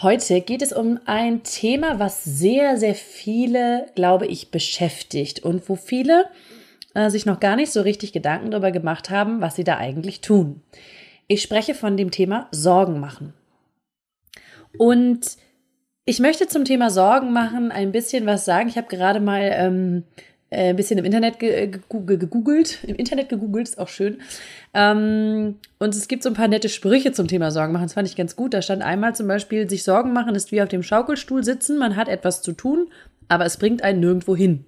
Heute geht es um ein Thema, was sehr, sehr viele, glaube ich, beschäftigt und wo viele äh, sich noch gar nicht so richtig Gedanken darüber gemacht haben, was sie da eigentlich tun. Ich spreche von dem Thema Sorgen machen. Und ich möchte zum Thema Sorgen machen ein bisschen was sagen. Ich habe gerade mal ähm, äh, ein bisschen im Internet ge gegoogelt. Im Internet gegoogelt, ist auch schön. Ähm, und es gibt so ein paar nette Sprüche zum Thema Sorgen machen. Das fand ich ganz gut. Da stand einmal zum Beispiel, sich Sorgen machen ist wie auf dem Schaukelstuhl sitzen. Man hat etwas zu tun, aber es bringt einen nirgendwo hin.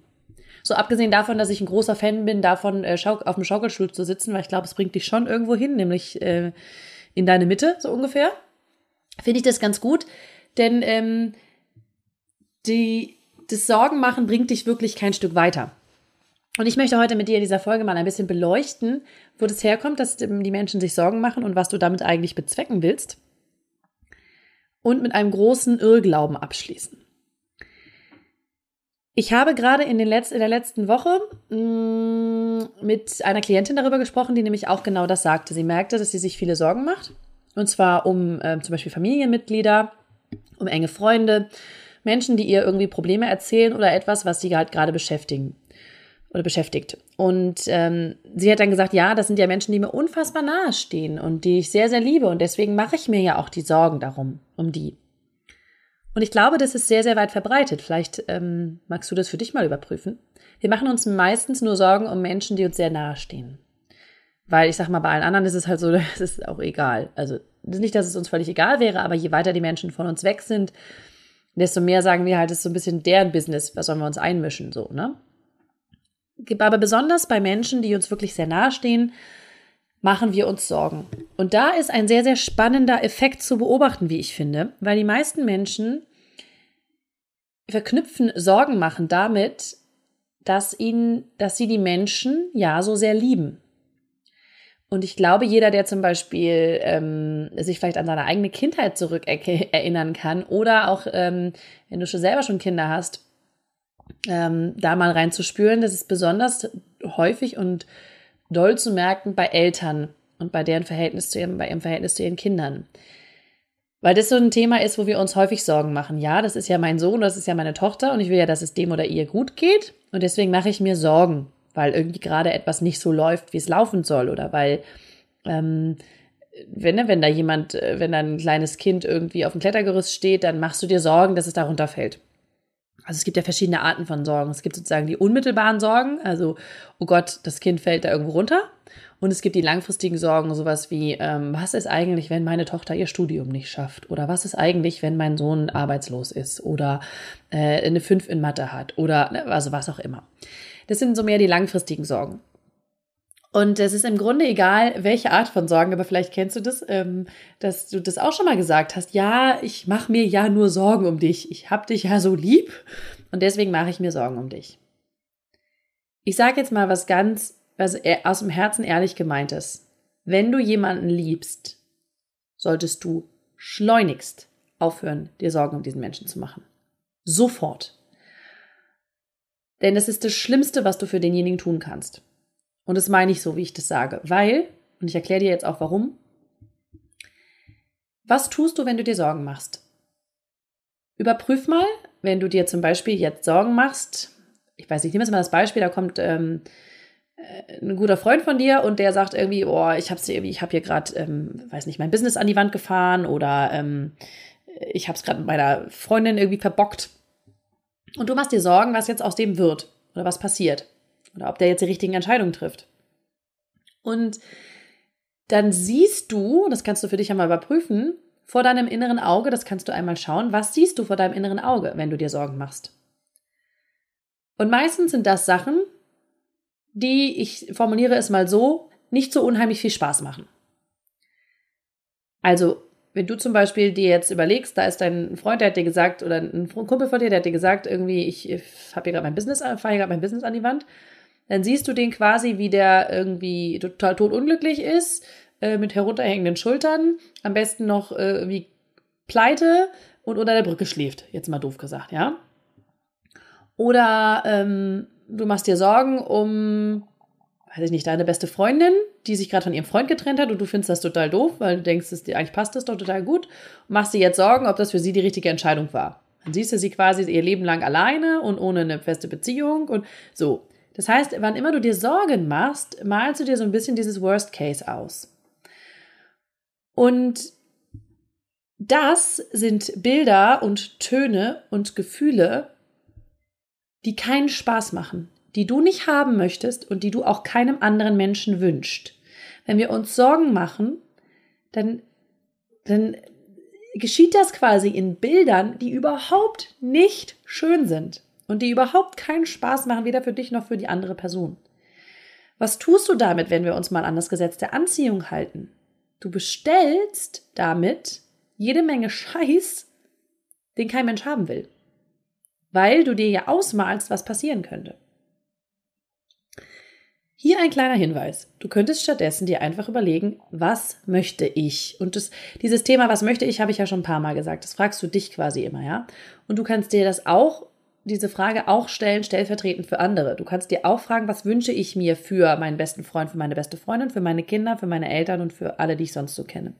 So abgesehen davon, dass ich ein großer Fan bin, davon äh, auf dem Schaukelstuhl zu sitzen, weil ich glaube, es bringt dich schon irgendwo hin, nämlich äh, in deine Mitte, so ungefähr. Finde ich das ganz gut, denn ähm, die, das Sorgenmachen bringt dich wirklich kein Stück weiter. Und ich möchte heute mit dir in dieser Folge mal ein bisschen beleuchten, wo das herkommt, dass die Menschen sich Sorgen machen und was du damit eigentlich bezwecken willst. Und mit einem großen Irrglauben abschließen. Ich habe gerade in, Letz-, in der letzten Woche mh, mm, mit einer Klientin darüber gesprochen, die nämlich auch genau das sagte. Sie merkte, dass sie sich viele Sorgen macht. Und zwar um äh, zum Beispiel Familienmitglieder, um enge Freunde, Menschen, die ihr irgendwie Probleme erzählen oder etwas, was sie halt gerade beschäftigen oder beschäftigt. Und ähm, sie hat dann gesagt, ja, das sind ja Menschen, die mir unfassbar nahe stehen und die ich sehr, sehr liebe. Und deswegen mache ich mir ja auch die Sorgen darum, um die. Und ich glaube, das ist sehr, sehr weit verbreitet. Vielleicht ähm, magst du das für dich mal überprüfen. Wir machen uns meistens nur Sorgen um Menschen, die uns sehr nahe stehen. Weil ich sag mal, bei allen anderen ist es halt so, es ist auch egal. Also nicht, dass es uns völlig egal wäre, aber je weiter die Menschen von uns weg sind, desto mehr sagen wir halt, es ist so ein bisschen deren Business, was sollen wir uns einmischen, so, ne? Aber besonders bei Menschen, die uns wirklich sehr nahe stehen, machen wir uns Sorgen. Und da ist ein sehr, sehr spannender Effekt zu beobachten, wie ich finde, weil die meisten Menschen verknüpfen Sorgen machen damit, dass ihnen, dass sie die Menschen ja so sehr lieben. Und ich glaube, jeder, der zum Beispiel ähm, sich vielleicht an seine eigene Kindheit zurück erinnern kann oder auch, ähm, wenn du schon selber schon Kinder hast, ähm, da mal reinzuspüren. Das ist besonders häufig und doll zu merken bei Eltern und bei deren Verhältnis zu ihrem, bei ihrem Verhältnis zu ihren Kindern. Weil das so ein Thema ist, wo wir uns häufig Sorgen machen. Ja, das ist ja mein Sohn, das ist ja meine Tochter und ich will ja, dass es dem oder ihr gut geht. Und deswegen mache ich mir Sorgen, weil irgendwie gerade etwas nicht so läuft, wie es laufen soll. Oder weil, ähm, wenn, ne, wenn da jemand, äh, wenn da ein kleines Kind irgendwie auf dem Klettergerüst steht, dann machst du dir Sorgen, dass es darunter fällt. Also es gibt ja verschiedene Arten von Sorgen. Es gibt sozusagen die unmittelbaren Sorgen, also, oh Gott, das Kind fällt da irgendwo runter. Und es gibt die langfristigen Sorgen, sowas wie, ähm, was ist eigentlich, wenn meine Tochter ihr Studium nicht schafft? Oder was ist eigentlich, wenn mein Sohn arbeitslos ist? Oder äh, eine 5 in Mathe hat? Oder ne, also was auch immer. Das sind so mehr die langfristigen Sorgen. Und es ist im Grunde egal, welche Art von Sorgen, aber vielleicht kennst du das, ähm, dass du das auch schon mal gesagt hast. Ja, ich mache mir ja nur Sorgen um dich. Ich hab dich ja so lieb und deswegen mache ich mir Sorgen um dich. Ich sage jetzt mal was ganz, was aus dem Herzen ehrlich gemeint ist. Wenn du jemanden liebst, solltest du schleunigst aufhören, dir Sorgen um diesen Menschen zu machen. Sofort. Denn es ist das Schlimmste, was du für denjenigen tun kannst. Und das meine ich so, wie ich das sage. Weil, und ich erkläre dir jetzt auch warum, was tust du, wenn du dir Sorgen machst? Überprüf mal, wenn du dir zum Beispiel jetzt Sorgen machst, ich weiß nicht, ich nehme jetzt mal das Beispiel, da kommt ähm, äh, ein guter Freund von dir und der sagt irgendwie, oh, ich habe habe hier gerade, ähm, weiß nicht, mein Business an die Wand gefahren oder ähm, ich habe es gerade mit meiner Freundin irgendwie verbockt. Und du machst dir Sorgen, was jetzt aus dem wird oder was passiert. Oder ob der jetzt die richtigen Entscheidungen trifft. Und dann siehst du, das kannst du für dich einmal überprüfen, vor deinem inneren Auge, das kannst du einmal schauen, was siehst du vor deinem inneren Auge, wenn du dir Sorgen machst. Und meistens sind das Sachen, die, ich formuliere es mal so, nicht so unheimlich viel Spaß machen. Also wenn du zum Beispiel dir jetzt überlegst, da ist dein Freund, der hat dir gesagt, oder ein Kumpel von dir, der hat dir gesagt, irgendwie, ich habe hier gerade mein Business, fahre hier gerade mein Business an die Wand, dann siehst du den quasi, wie der irgendwie total totunglücklich ist, äh, mit herunterhängenden Schultern, am besten noch äh, wie pleite und unter der Brücke schläft, jetzt mal doof gesagt, ja. Oder ähm, du machst dir Sorgen um, weiß ich nicht, deine beste Freundin, die sich gerade von ihrem Freund getrennt hat und du findest das total doof, weil du denkst, dir eigentlich passt das doch total gut und machst dir jetzt Sorgen, ob das für sie die richtige Entscheidung war. Dann siehst du sie quasi ihr Leben lang alleine und ohne eine feste Beziehung und so. Das heißt, wann immer du dir Sorgen machst, malst du dir so ein bisschen dieses Worst Case aus. Und das sind Bilder und Töne und Gefühle, die keinen Spaß machen, die du nicht haben möchtest und die du auch keinem anderen Menschen wünscht. Wenn wir uns Sorgen machen, dann, dann geschieht das quasi in Bildern, die überhaupt nicht schön sind und die überhaupt keinen Spaß machen, weder für dich noch für die andere Person. Was tust du damit, wenn wir uns mal an das Gesetz der Anziehung halten? Du bestellst damit jede Menge Scheiß, den kein Mensch haben will. Weil du dir ja ausmalst, was passieren könnte. Hier ein kleiner Hinweis. Du könntest stattdessen dir einfach überlegen, was möchte ich? Und das, dieses Thema, was möchte ich, habe ich ja schon ein paar Mal gesagt. Das fragst du dich quasi immer, ja? Und du kannst dir das auch, diese Frage auch stellen, stellvertretend für andere. Du kannst dir auch fragen, was wünsche ich mir für meinen besten Freund, für meine beste Freundin, für meine Kinder, für meine Eltern und für alle, die ich sonst so kenne.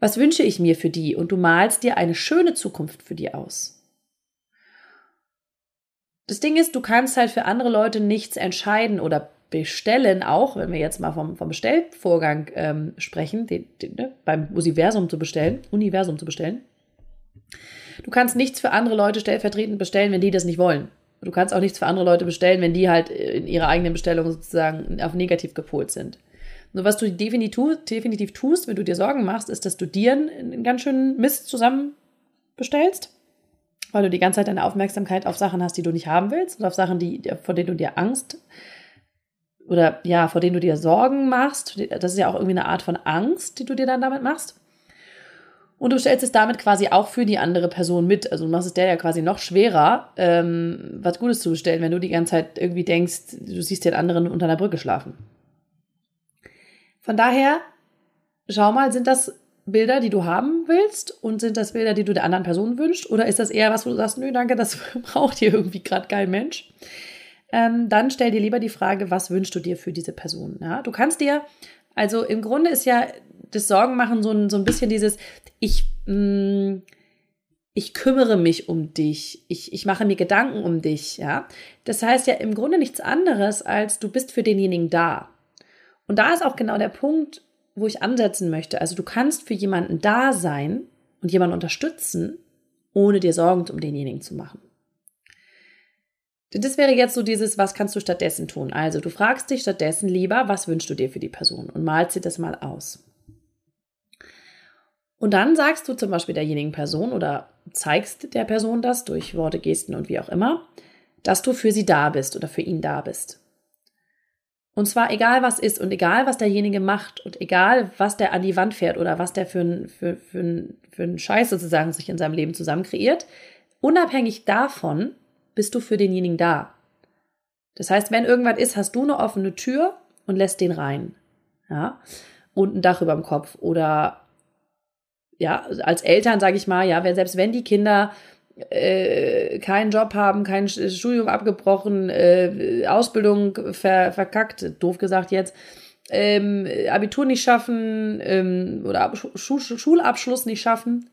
Was wünsche ich mir für die? Und du malst dir eine schöne Zukunft für die aus. Das Ding ist, du kannst halt für andere Leute nichts entscheiden oder bestellen, auch wenn wir jetzt mal vom, vom Bestellvorgang ähm, sprechen, den, den, ne, beim Universum zu bestellen, Universum zu bestellen. Du kannst nichts für andere Leute stellvertretend bestellen, wenn die das nicht wollen. Du kannst auch nichts für andere Leute bestellen, wenn die halt in ihrer eigenen Bestellung sozusagen auf negativ gepolt sind. Nur was du definitiv, tust, wenn du dir Sorgen machst, ist, dass du dir einen ganz schönen Mist zusammen bestellst, weil du die ganze Zeit deine Aufmerksamkeit auf Sachen hast, die du nicht haben willst oder auf Sachen, die, vor denen du dir Angst oder ja, vor denen du dir Sorgen machst. Das ist ja auch irgendwie eine Art von Angst, die du dir dann damit machst. Und du stellst es damit quasi auch für die andere Person mit. Also du machst es der ja quasi noch schwerer, ähm, was Gutes zu bestellen, wenn du die ganze Zeit irgendwie denkst, du siehst den anderen unter einer Brücke schlafen. Von daher, schau mal, sind das Bilder, die du haben willst und sind das Bilder, die du der anderen Person wünschst? Oder ist das eher was, wo du sagst, nö, danke, das braucht hier irgendwie gerade kein Mensch? Ähm, dann stell dir lieber die Frage, was wünschst du dir für diese Person? Ja, du kannst dir, also im Grunde ist ja das Sorgenmachen so ein, so ein bisschen dieses, ich, mh, mm, ich kümmere mich um dich, ich, ich mache mir Gedanken um dich, ja. Das heißt ja im Grunde nichts anderes, als du bist für denjenigen da. Und da ist auch genau der Punkt, wo ich ansetzen möchte. Also du kannst für jemanden da sein und jemanden unterstützen, ohne dir Sorgen um denjenigen zu machen. Das wäre jetzt so dieses, was kannst du stattdessen tun? Also du fragst dich stattdessen lieber, was wünschst du dir für die Person und malst dir das mal aus. Und dann sagst du zum Beispiel derjenigen Person oder zeigst der Person das durch Worte, Gesten und wie auch immer, dass du für sie da bist oder für ihn da bist. Und zwar egal was ist und egal was derjenige macht und egal was der an die Wand fährt oder was der für einen für, für, für einen Scheiß sozusagen sich in seinem Leben zusammen kreiert, unabhängig davon bist du für denjenigen da. Das heißt, wenn irgendwas ist, hast du eine offene Tür und lässt den rein. Ja? Und ein Dach über dem Kopf oder ja, als Eltern sage ich mal, ja, selbst wenn die Kinder äh, keinen Job haben, kein Studium abgebrochen, äh, Ausbildung ver verkackt, doof gesagt jetzt, ähm, Abitur nicht schaffen ähm, oder Schu Schulabschluss nicht schaffen,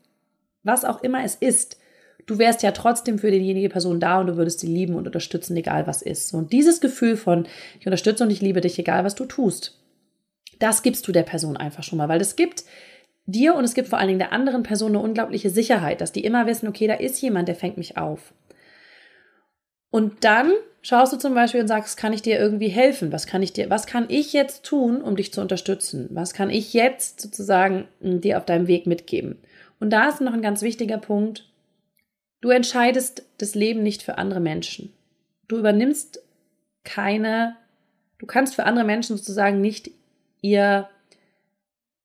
was auch immer es ist, du wärst ja trotzdem für diejenige Person da und du würdest sie lieben und unterstützen, egal was ist. Und dieses Gefühl von, ich unterstütze und ich liebe dich, egal was du tust, das gibst du der Person einfach schon mal, weil es gibt dir und es gibt vor allen Dingen der anderen Person eine unglaubliche Sicherheit, dass die immer wissen, okay, da ist jemand, der fängt mich auf. Und dann schaust du zum Beispiel und sagst, kann ich dir irgendwie helfen? Was kann ich dir, was kann ich jetzt tun, um dich zu unterstützen? Was kann ich jetzt sozusagen hm, dir auf deinem Weg mitgeben? Und da ist noch ein ganz wichtiger Punkt. Du entscheidest das Leben nicht für andere Menschen. Du übernimmst keine, du kannst für andere Menschen sozusagen nicht ihr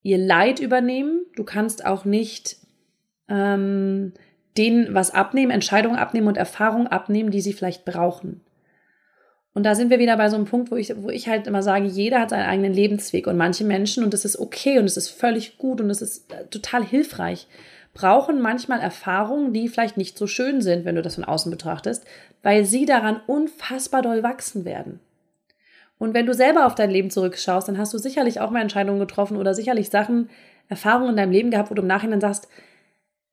ihr Leid übernehmen, Du kannst auch nicht ähm, denen was abnehmen, Entscheidungen abnehmen und Erfahrungen abnehmen, die sie vielleicht brauchen. Und da sind wir wieder bei so einem Punkt, wo ich, wo ich halt immer sage, jeder hat seinen eigenen Lebensweg und manche Menschen, und das ist okay und es ist völlig gut und es ist äh, total hilfreich, brauchen manchmal Erfahrungen, die vielleicht nicht so schön sind, wenn du das von außen betrachtest, weil sie daran unfassbar doll wachsen werden. Und wenn du selber auf dein Leben zurückschaust, dann hast du sicherlich auch mal Entscheidungen getroffen oder sicherlich Sachen, Erfahrungen in deinem Leben gehabt, wo du im Nachhinein sagst,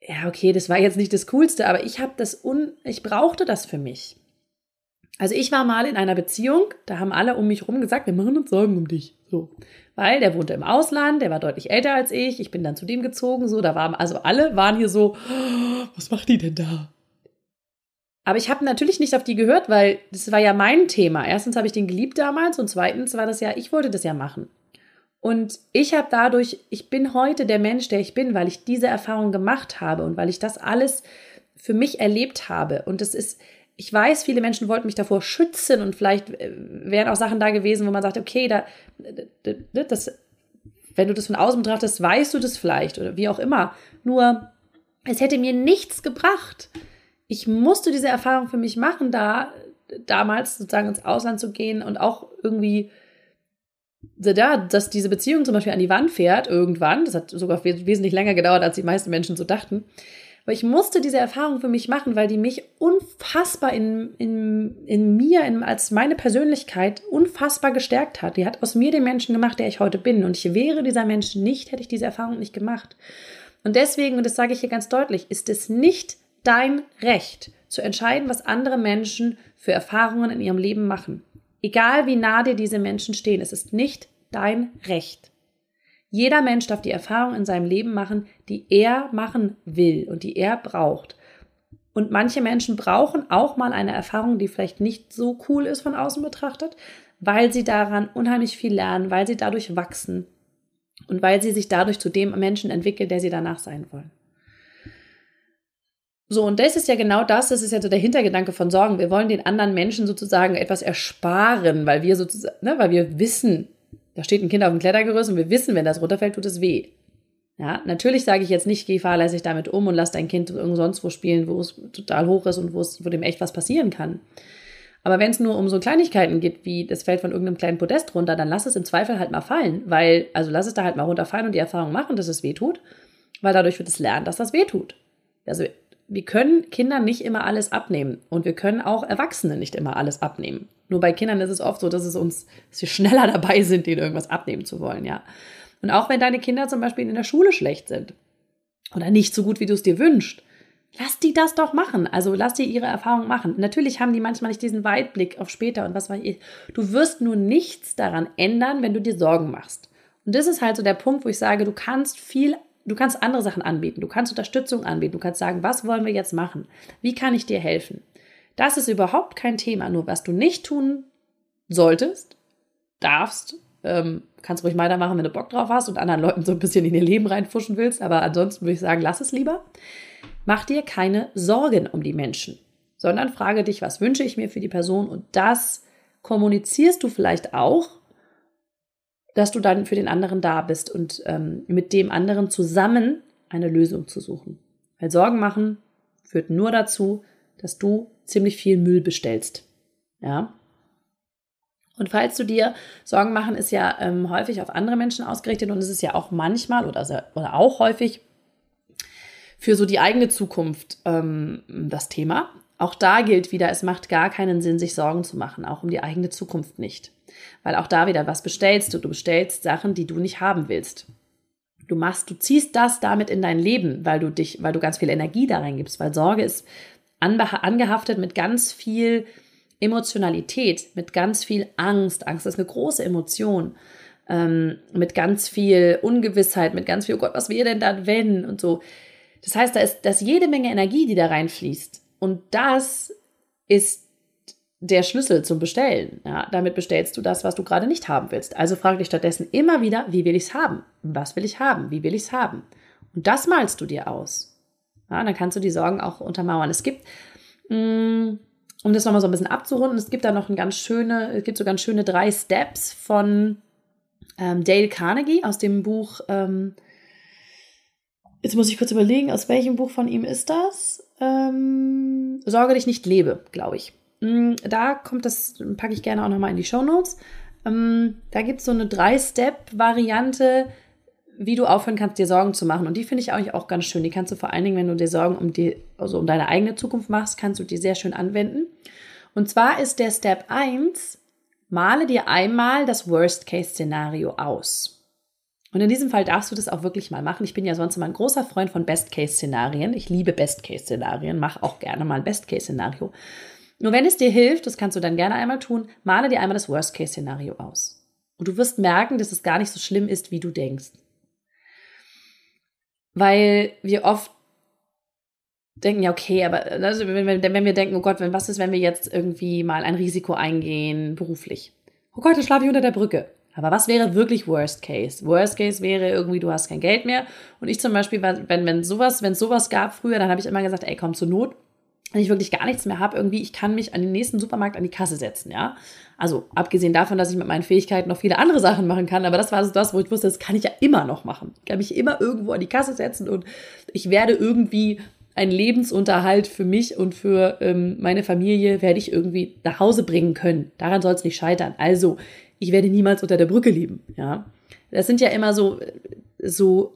ja, okay, das war jetzt nicht das Coolste, aber ich habe das un, ich brauchte das für mich. Also ich war mal in einer Beziehung, da haben alle um mich herum gesagt, wir machen uns Sorgen um dich. So. Weil der wohnte im Ausland, der war deutlich älter als ich, ich bin dann zu dem gezogen, so, da waren, also alle waren hier so, oh, was macht die denn da? Aber ich habe natürlich nicht auf die gehört, weil das war ja mein Thema. Erstens habe ich den geliebt damals und zweitens war das ja, ich wollte das ja machen. Und ich habe dadurch, ich bin heute der Mensch, der ich bin, weil ich diese Erfahrung gemacht habe und weil ich das alles für mich erlebt habe. Und das ist, ich weiß, viele Menschen wollten mich davor schützen und vielleicht äh, wären auch Sachen da gewesen, wo man sagt, okay, da, das, wenn du das von außen betrachtest, weißt du das vielleicht oder wie auch immer. Nur, es hätte mir nichts gebracht. Ich musste diese Erfahrung für mich machen, da damals sozusagen ins Ausland zu gehen und auch irgendwie da, dass diese Beziehung zum Beispiel an die Wand fährt, irgendwann, das hat sogar wesentlich länger gedauert, als die meisten Menschen so dachten. Aber ich musste diese Erfahrung für mich machen, weil die mich unfassbar in, in, in mir, in, als meine Persönlichkeit unfassbar gestärkt hat. Die hat aus mir den Menschen gemacht, der ich heute bin. Und ich wäre dieser Mensch nicht, hätte ich diese Erfahrung nicht gemacht. Und deswegen, und das sage ich hier ganz deutlich, ist es nicht dein Recht zu entscheiden, was andere Menschen für Erfahrungen in ihrem Leben machen. Egal wie nah dir diese Menschen stehen, es ist nicht dein Recht. Jeder Mensch darf die Erfahrung in seinem Leben machen, die er machen will und die er braucht. Und manche Menschen brauchen auch mal eine Erfahrung, die vielleicht nicht so cool ist von außen betrachtet, weil sie daran unheimlich viel lernen, weil sie dadurch wachsen und weil sie sich dadurch zu dem Menschen entwickeln, der sie danach sein wollen. So, und das ist ja genau das, das ist ja so der Hintergedanke von Sorgen. Wir wollen den anderen Menschen sozusagen etwas ersparen, weil wir sozusagen, ne, weil wir wissen, da steht ein Kind auf dem Klettergerüst und wir wissen, wenn das runterfällt, tut es weh. Ja, natürlich sage ich jetzt nicht, geh fahrlässig damit um und lass dein Kind irgendwo sonst wo spielen, wo es total hoch ist und wo es, wo dem echt was passieren kann. Aber wenn es nur um so Kleinigkeiten geht, wie das fällt von irgendeinem kleinen Podest runter, dann lass es im Zweifel halt mal fallen, weil, also lass es da halt mal runterfallen und die Erfahrung machen, dass es weh tut, weil dadurch wird es lernen, dass das weh tut. Also wir können Kindern nicht immer alles abnehmen und wir können auch Erwachsene nicht immer alles abnehmen. Nur bei Kindern ist es oft so, dass es uns, dass wir schneller dabei sind, denen irgendwas abnehmen zu wollen, ja. Und auch wenn deine Kinder zum Beispiel in der Schule schlecht sind oder nicht so gut, wie du es dir wünschst, lass die das doch machen. Also lass die ihre Erfahrung machen. Natürlich haben die manchmal nicht diesen Weitblick auf später und was weiß ich. Du wirst nur nichts daran ändern, wenn du dir Sorgen machst. Und das ist halt so der Punkt, wo ich sage, du kannst viel du kannst andere Sachen anbieten, du kannst Unterstützung anbieten, du kannst sagen, was wollen wir jetzt machen? Wie kann ich dir helfen? Das ist überhaupt kein Thema. Nur was du nicht tun solltest, darfst, ähm, kannst ruhig weitermachen, wenn du Bock drauf hast und anderen Leuten so ein bisschen in ihr Leben reinfuschen willst. Aber ansonsten würde ich sagen, lass es lieber. Mach dir keine Sorgen um die Menschen, sondern frage dich, was wünsche ich mir für die Person und das kommunizierst du vielleicht auch dass du dann für den anderen da bist und ähm, mit dem anderen zusammen eine Lösung zu suchen. Weil Sorgen machen führt nur dazu, dass du ziemlich viel Müll bestellst. Ja. Und falls du dir Sorgen machen, ist ja ähm, häufig auf andere Menschen ausgerichtet und es ist ja auch manchmal oder, oder auch häufig für so die eigene Zukunft ähm, das Thema. Auch da gilt wieder, es macht gar keinen Sinn, sich Sorgen zu machen, auch um die eigene Zukunft nicht. Weil auch da wieder, was bestellst du? Du bestellst Sachen, die du nicht haben willst. Du machst, du ziehst das damit in dein Leben, weil du dich, weil du ganz viel Energie da reingibst, weil Sorge ist angehaftet mit ganz viel Emotionalität, mit ganz viel Angst. Angst ist eine große Emotion. Ähm, mit ganz viel Ungewissheit, mit ganz viel, oh Gott, was wäre denn dann, wenn und so. Das heißt, da ist, da ist jede Menge Energie, die da reinfließt. Und das ist der Schlüssel zum Bestellen. Ja, damit bestellst du das, was du gerade nicht haben willst. Also frag dich stattdessen immer wieder, wie will ich es haben? Was will ich haben? Wie will ich es haben? Und das malst du dir aus. Ja, dann kannst du die Sorgen auch untermauern. Es gibt, mm, um das nochmal so ein bisschen abzurunden, es gibt da noch ein ganz schöne, es gibt so ganz schöne drei Steps von ähm, Dale Carnegie aus dem Buch ähm, Jetzt muss ich kurz überlegen, aus welchem Buch von ihm ist das? Ähm, Sorge dich nicht lebe, glaube ich. Mm, da kommt das, packe ich gerne auch nochmal in die Show Notes. Ähm, da gibt es so eine Drei-Step-Variante, wie du aufhören kannst, dir Sorgen zu machen. Und die finde ich eigentlich auch ganz schön. Die kannst du vor allen Dingen, wenn du dir Sorgen um die, also um deine eigene Zukunft machst, kannst du die sehr schön anwenden. Und zwar ist der Step 1, male dir einmal das Worst-Case-Szenario aus. Und in diesem Fall darfst du das auch wirklich mal machen. Ich bin ja sonst immer ein großer Freund von Best-Case-Szenarien. Ich liebe Best-Case-Szenarien, mach auch gerne mal ein Best-Case-Szenario. Nur wenn es dir hilft, das kannst du dann gerne einmal tun, male dir einmal das Worst-Case-Szenario aus. Und du wirst merken, dass es gar nicht so schlimm ist, wie du denkst. Weil wir oft denken, ja, okay, aber also wenn, wir, wenn wir denken, oh Gott, wenn, was ist, wenn wir jetzt irgendwie mal ein Risiko eingehen, beruflich? Oh Gott, dann schlafe ich unter der Brücke. Aber was wäre wirklich Worst Case? Worst Case wäre irgendwie, du hast kein Geld mehr. Und ich zum Beispiel, wenn, wenn sowas, wenn sowas gab früher, dann habe ich immer gesagt, ey, komm zur Not, wenn ich wirklich gar nichts mehr habe, irgendwie, ich kann mich an den nächsten Supermarkt an die Kasse setzen, ja. Also abgesehen davon, dass ich mit meinen Fähigkeiten noch viele andere Sachen machen kann, aber das war so das, wo ich wusste, das kann ich ja immer noch machen. Ich kann mich immer irgendwo an die Kasse setzen und ich werde irgendwie einen Lebensunterhalt für mich und für ähm, meine Familie werde ich irgendwie nach Hause bringen können. Daran soll es nicht scheitern. Also, ich werde niemals unter der Brücke leben, ja. Das sind ja immer so, so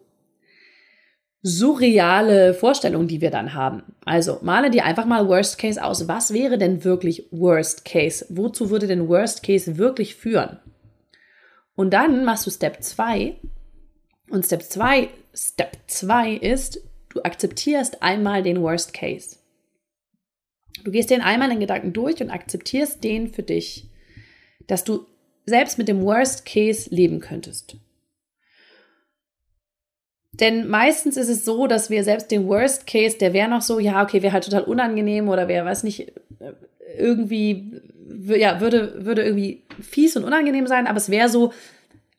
surreale Vorstellungen, die wir dann haben. Also male dir einfach mal Worst Case aus. Was wäre denn wirklich Worst Case? Wozu würde denn Worst Case wirklich führen? Und dann machst du Step 2. Und Step 2, Step 2 ist, du akzeptierst einmal den Worst Case. Du gehst den einmal in Gedanken durch und akzeptierst den für dich, dass du selbst mit dem Worst Case leben könntest. Denn meistens ist es so, dass wir selbst den Worst Case, der wäre noch so, ja, okay, wäre halt total unangenehm oder wäre, weiß nicht, irgendwie, ja, würde, würde irgendwie fies und unangenehm sein, aber es wäre so,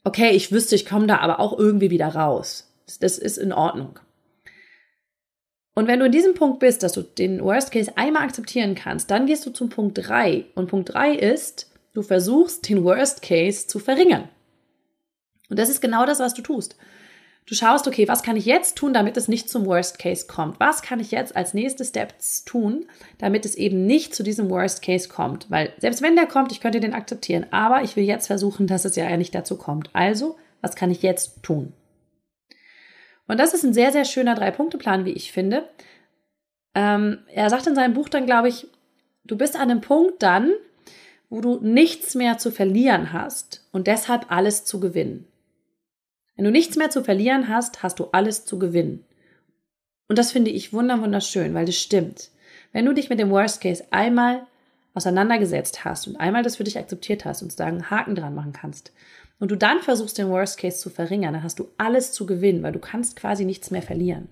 okay, ich wüsste, ich komme da aber auch irgendwie wieder raus. Das ist in Ordnung. Und wenn du in diesem Punkt bist, dass du den Worst Case einmal akzeptieren kannst, dann gehst du zum Punkt 3. Und Punkt 3 ist, du versuchst, den Worst Case zu verringern. Und das ist genau das, was du tust. Du schaust, okay, was kann ich jetzt tun, damit es nicht zum Worst Case kommt? Was kann ich jetzt als nächste Steps tun, damit es eben nicht zu diesem Worst Case kommt? Weil selbst wenn der kommt, ich könnte den akzeptieren, aber ich will jetzt versuchen, dass es ja nicht dazu kommt. Also, was kann ich jetzt tun? Und das ist ein sehr, sehr schöner Drei-Punkte-Plan, wie ich finde. Ähm, er sagt in seinem Buch dann, glaube ich, du bist an einem Punkt dann, wo du nichts mehr zu verlieren hast und deshalb alles zu gewinnen. Wenn du nichts mehr zu verlieren hast, hast du alles zu gewinnen. Und das finde ich wunderschön, weil das stimmt. Wenn du dich mit dem Worst Case einmal auseinandergesetzt hast und einmal das für dich akzeptiert hast und sagen Haken dran machen kannst und du dann versuchst, den Worst Case zu verringern, dann hast du alles zu gewinnen, weil du kannst quasi nichts mehr verlieren.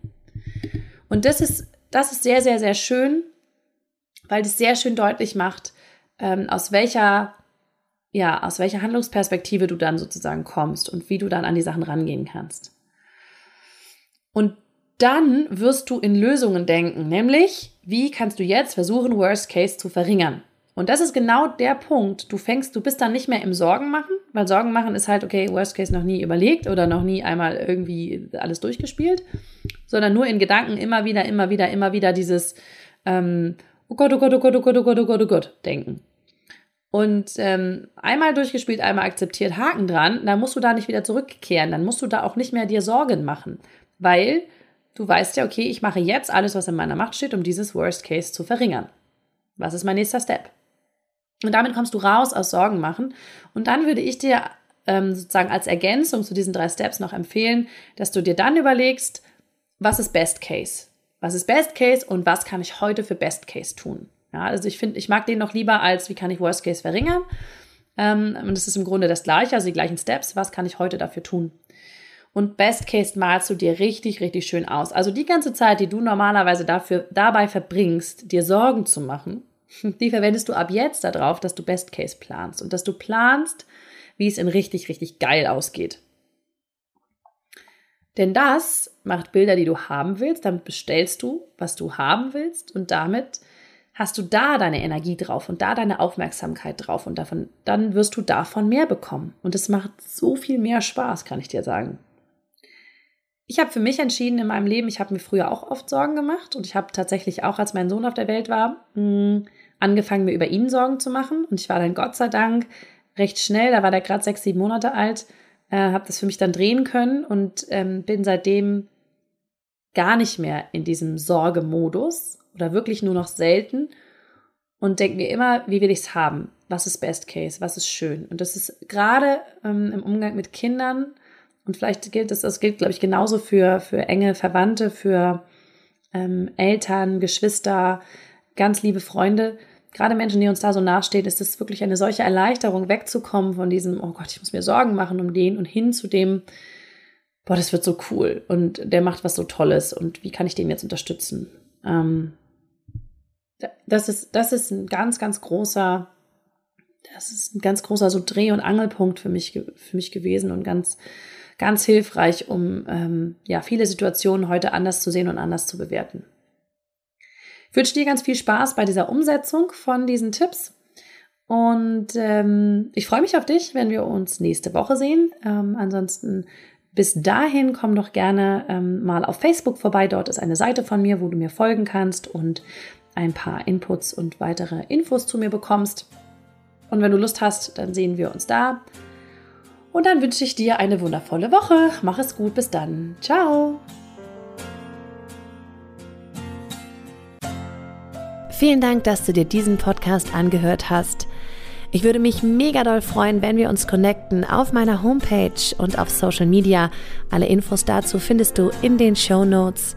Und das ist, das ist sehr, sehr, sehr schön, weil das sehr schön deutlich macht, ähm, aus welcher ja, aus welcher Handlungsperspektive du dann sozusagen kommst und wie du dann an die Sachen rangehen kannst. Und dann wirst du in Lösungen denken, nämlich, wie kannst du jetzt versuchen, Worst Case zu verringern? Und das ist genau der Punkt. Du fängst, du bist dann nicht mehr im Sorgen machen, weil Sorgen machen ist halt, okay, Worst Case noch nie überlegt oder noch nie einmal irgendwie alles durchgespielt, sondern nur in Gedanken immer wieder, immer wieder, immer wieder dieses, ähm, oh Gott, oh Gott, oh Gott, oh Gott, oh Gott, oh Gott, oh Gott, denken. Und ähm, einmal durchgespielt, einmal akzeptiert, Haken dran, dann musst du da nicht wieder zurückkehren. Dann musst du da auch nicht mehr dir Sorgen machen, weil du weißt ja, okay, ich mache jetzt alles, was in meiner Macht steht, um dieses Worst Case zu verringern. Was ist mein nächster Step? Und damit kommst du raus aus Sorgen machen. Und dann würde ich dir ähm, sozusagen als Ergänzung zu diesen drei Steps noch empfehlen, dass du dir dann überlegst, was ist Best Case? Was ist Best Case und was kann ich heute für Best Case tun? Ja, also ich finde, ich mag den noch lieber als, wie kann ich Worst Case verringern? Ähm, und es ist im Grunde das Gleiche, also die gleichen Steps. Was kann ich heute dafür tun? Und Best Case malst du dir richtig, richtig schön aus. Also die ganze Zeit, die du normalerweise dafür, dabei verbringst, dir Sorgen zu machen, die verwendest du ab jetzt darauf, dass du Best Case planst und dass du planst, wie es in richtig, richtig geil ausgeht. Denn das macht Bilder, die du haben willst, damit bestellst du, was du haben willst und damit hast du da deine Energie drauf und da deine Aufmerksamkeit drauf und davon, dann wirst du davon mehr bekommen. Und es macht so viel mehr Spaß, kann ich dir sagen. ich habe für mich entschieden in meinem Leben, ich habe mir früher auch oft Sorgen gemacht und ich habe tatsächlich auch, als mein Sohn auf der Welt war, mh, angefangen, mir über ihn Sorgen zu machen. Und ich war dann Gott sei Dank recht schnell, da war der gerade sechs, sieben Monate alt, äh, habe das für mich dann drehen können und ähm, bin seitdem gar nicht mehr in diesem Sorgemodus oder wirklich nur noch selten und denke mir immer, wie will ich es haben? Was ist Best Case? Was ist schön? Und das ist gerade ähm, im Umgang mit Kindern und vielleicht gilt das, das gilt, glaube ich, genauso für, für enge Verwandte, für ähm, Eltern, Geschwister, ganz liebe Freunde, gerade Menschen, die uns da so nachstehen, ist es wirklich eine solche Erleichterung, wegzukommen von diesem, oh Gott, ich muss mir Sorgen machen um den und hin zu dem, boah, das wird so cool und der macht was so Tolles und wie kann ich den jetzt unterstützen? Ähm, das ist, das ist ein ganz, ganz großer, das ist ein ganz großer so Dreh- und Angelpunkt für mich, für mich gewesen und ganz, ganz hilfreich, um ähm, ja viele Situationen heute anders zu sehen und anders zu bewerten. Ich wünsche dir ganz viel Spaß bei dieser Umsetzung von diesen Tipps. Und ähm, ich freue mich auf dich, wenn wir uns nächste Woche sehen. Ähm, ansonsten bis dahin komm doch gerne ähm, mal auf Facebook vorbei. Dort ist eine Seite von mir, wo du mir folgen kannst und ein paar Inputs und weitere Infos zu mir bekommst. Und wenn du Lust hast, dann sehen wir uns da. Und dann wünsche ich dir eine wundervolle Woche. Mach es gut, bis dann. Ciao. Vielen Dank, dass du dir diesen Podcast angehört hast. Ich würde mich mega doll freuen, wenn wir uns connecten auf meiner Homepage und auf Social Media. Alle Infos dazu findest du in den Show Notes.